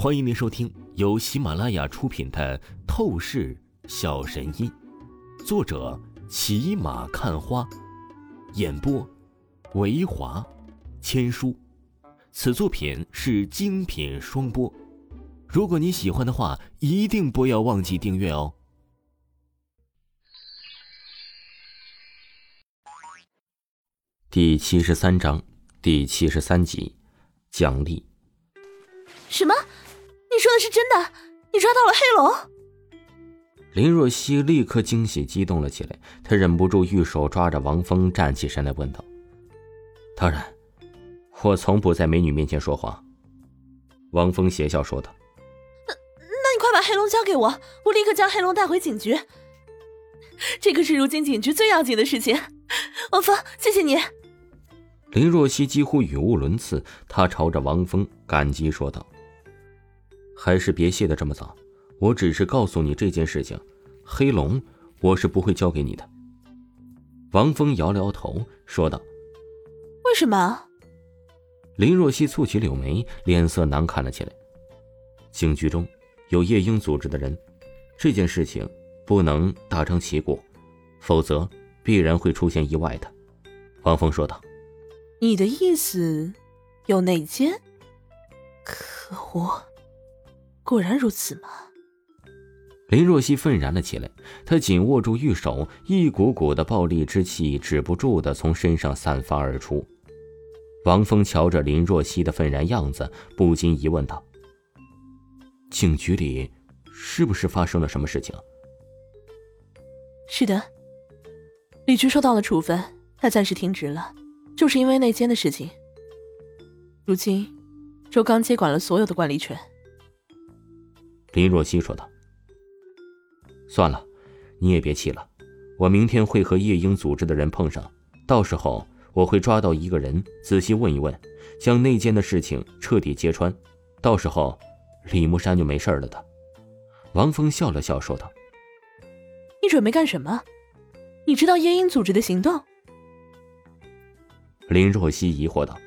欢迎您收听由喜马拉雅出品的《透视小神医》，作者骑马看花，演播维华千书。此作品是精品双播。如果你喜欢的话，一定不要忘记订阅哦。第七十三章，第七十三集，奖励。什么？你说的是真的？你抓到了黑龙？林若曦立刻惊喜激动了起来，她忍不住玉手抓着王峰站起身来问道：“当然，我从不在美女面前说谎。”王峰邪笑说道：“那那你快把黑龙交给我，我立刻将黑龙带回警局。这可是如今警局最要紧的事情。”王峰，谢谢你。林若曦几乎语无伦次，她朝着王峰感激说道。还是别谢的这么早，我只是告诉你这件事情，黑龙我是不会交给你的。王峰摇了摇头说道：“为什么？”林若曦蹙起柳眉，脸色难看了起来。警局中有夜莺组织的人，这件事情不能大张旗鼓，否则必然会出现意外的。王峰说道：“你的意思，有内奸？可恶！”果然如此吗？林若曦愤然了起来，她紧握住玉手，一股股的暴戾之气止不住的从身上散发而出。王峰瞧着林若曦的愤然样子，不禁疑问道：“警局里是不是发生了什么事情？”“是的，李局受到了处分，他暂时停职了，就是因为内奸的事情。如今，周刚接管了所有的管理权。”林若曦说道：“算了，你也别气了。我明天会和夜莺组织的人碰上，到时候我会抓到一个人，仔细问一问，将内奸的事情彻底揭穿。到时候，李木山就没事了的。”王峰笑了笑说道：“你准备干什么？你知道夜莺组织的行动？”林若曦疑惑道：“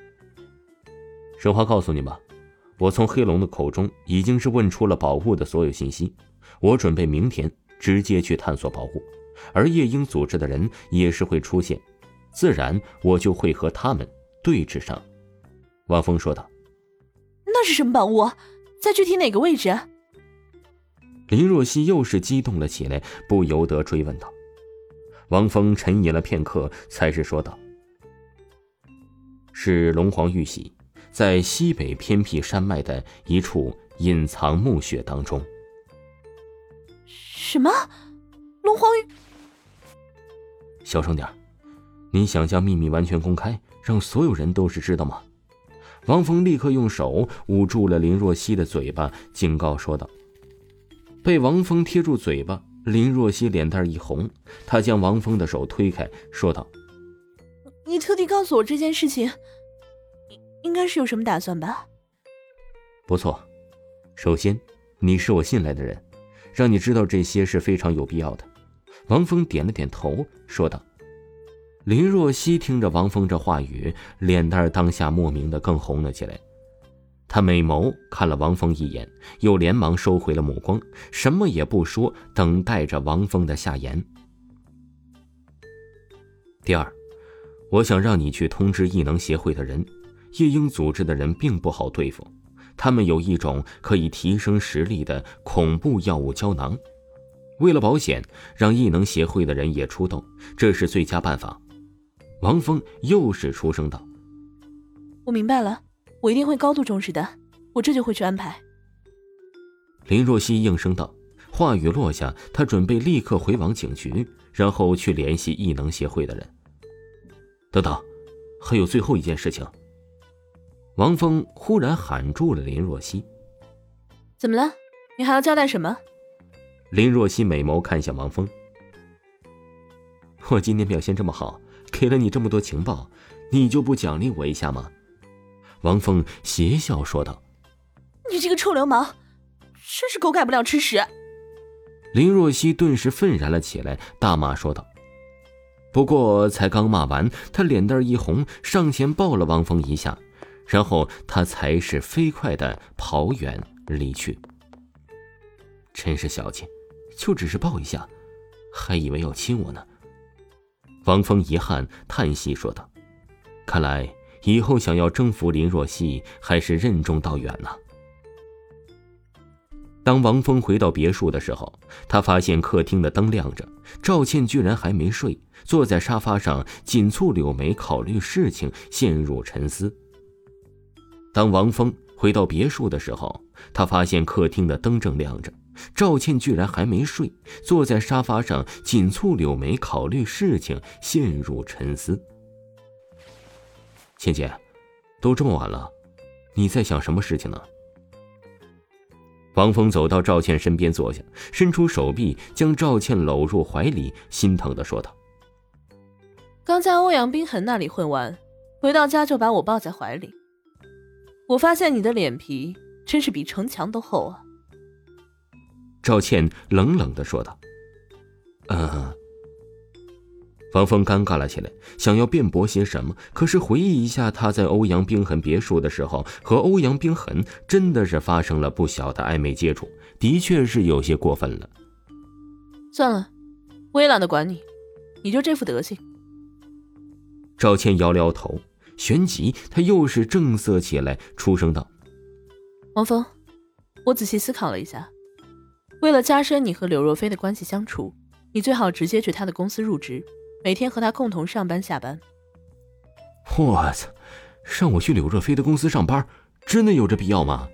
实话告诉你吧。”我从黑龙的口中已经是问出了宝物的所有信息，我准备明天直接去探索宝物，而夜莺组织的人也是会出现，自然我就会和他们对峙上。”王峰说道。“那是什么宝物？在具体哪个位置？”林若曦又是激动了起来，不由得追问道。王峰沉吟了片刻，才是说道：“是龙皇玉玺。”在西北偏僻山脉的一处隐藏墓穴当中。什么？龙皇玉？小声点你想将秘密完全公开，让所有人都是知道吗？王峰立刻用手捂住了林若曦的嘴巴，警告说道。被王峰贴住嘴巴，林若曦脸蛋一红，她将王峰的手推开，说道：“你特地告诉我这件事情。”应该是有什么打算吧？不错，首先你是我信赖的人，让你知道这些是非常有必要的。王峰点了点头，说道。林若曦听着王峰这话语，脸蛋当下莫名的更红了起来。她美眸看了王峰一眼，又连忙收回了目光，什么也不说，等待着王峰的下言。第二，我想让你去通知异能协会的人。夜鹰组织的人并不好对付，他们有一种可以提升实力的恐怖药物胶囊。为了保险，让异能协会的人也出动，这是最佳办法。王峰又是出声道：“我明白了，我一定会高度重视的，我这就会去安排。”林若曦应声道，话语落下，她准备立刻回往警局，然后去联系异能协会的人。等等，还有最后一件事情。王峰忽然喊住了林若曦：“怎么了？你还要交代什么？”林若曦美眸看向王峰：“我今天表现这么好，给了你这么多情报，你就不奖励我一下吗？”王峰邪笑说道：“你这个臭流氓，真是狗改不了吃屎！”林若曦顿时愤然了起来，大骂说道：“不过才刚骂完，她脸蛋一红，上前抱了王峰一下。”然后他才是飞快的跑远离去。真是小气，就只是抱一下，还以为要亲我呢。王峰遗憾叹息说道：“看来以后想要征服林若曦，还是任重道远呐。”当王峰回到别墅的时候，他发现客厅的灯亮着，赵倩居然还没睡，坐在沙发上紧蹙柳眉，考虑事情，陷入沉思。当王峰回到别墅的时候，他发现客厅的灯正亮着，赵倩居然还没睡，坐在沙发上紧蹙柳眉，考虑事情，陷入沉思。倩倩，都这么晚了，你在想什么事情呢？王峰走到赵倩身边坐下，伸出手臂将赵倩搂入怀里，心疼的说道：“刚在欧阳冰痕那里混完，回到家就把我抱在怀里。”我发现你的脸皮真是比城墙都厚啊！赵倩冷冷的说道。嗯。王峰尴尬了起来，想要辩驳些什么，可是回忆一下他在欧阳冰痕别墅的时候，和欧阳冰痕真的是发生了不小的暧昧接触，的确是有些过分了。算了，我也懒得管你，你就这副德行。赵倩摇了摇头。旋即，他又是正色起来，出声道：“王峰，我仔细思考了一下，为了加深你和柳若飞的关系相处，你最好直接去他的公司入职，每天和他共同上班下班。”我操，让我去柳若飞的公司上班，真的有这必要吗？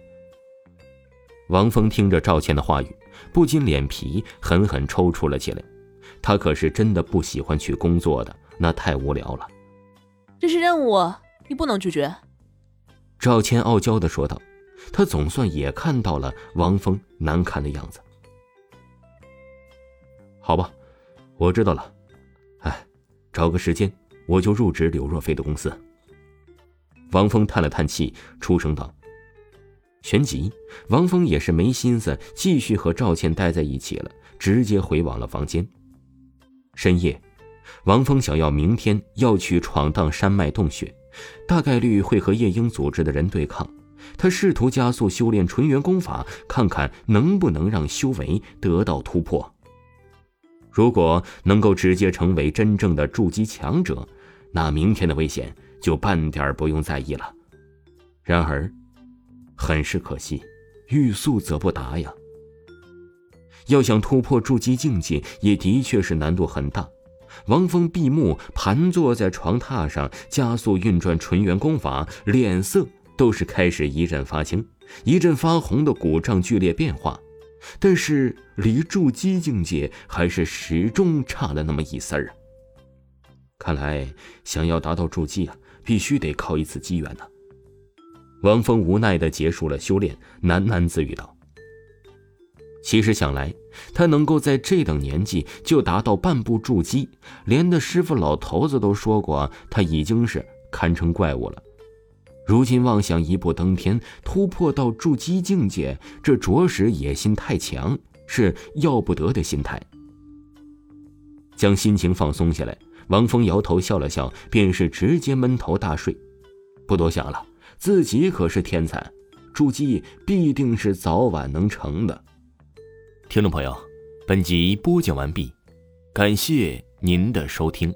王峰听着赵倩的话语，不禁脸皮狠狠抽搐了起来。他可是真的不喜欢去工作的，那太无聊了。这是任务，你不能拒绝。”赵谦傲娇的说道。他总算也看到了王峰难看的样子。好吧，我知道了。哎，找个时间我就入职柳若飞的公司。王峰叹了叹气，出声道。旋即，王峰也是没心思继续和赵倩待在一起了，直接回往了房间。深夜。王峰想要明天要去闯荡山脉洞穴，大概率会和夜莺组织的人对抗。他试图加速修炼纯元功法，看看能不能让修为得到突破。如果能够直接成为真正的筑基强者，那明天的危险就半点不用在意了。然而，很是可惜，欲速则不达呀。要想突破筑基境界，也的确是难度很大。王峰闭目盘坐在床榻上，加速运转纯元功法，脸色都是开始一阵发青，一阵发红的鼓胀剧烈变化。但是离筑基境界还是始终差了那么一丝儿啊！看来想要达到筑基啊，必须得靠一次机缘呢。王峰无奈地结束了修炼，喃喃自语道。其实想来，他能够在这等年纪就达到半步筑基，连那师傅老头子都说过他已经是堪称怪物了。如今妄想一步登天，突破到筑基境界，这着实野心太强，是要不得的心态。将心情放松下来，王峰摇头笑了笑，便是直接闷头大睡。不多想了，自己可是天才，筑基必定是早晚能成的。听众朋友，本集播讲完毕，感谢您的收听。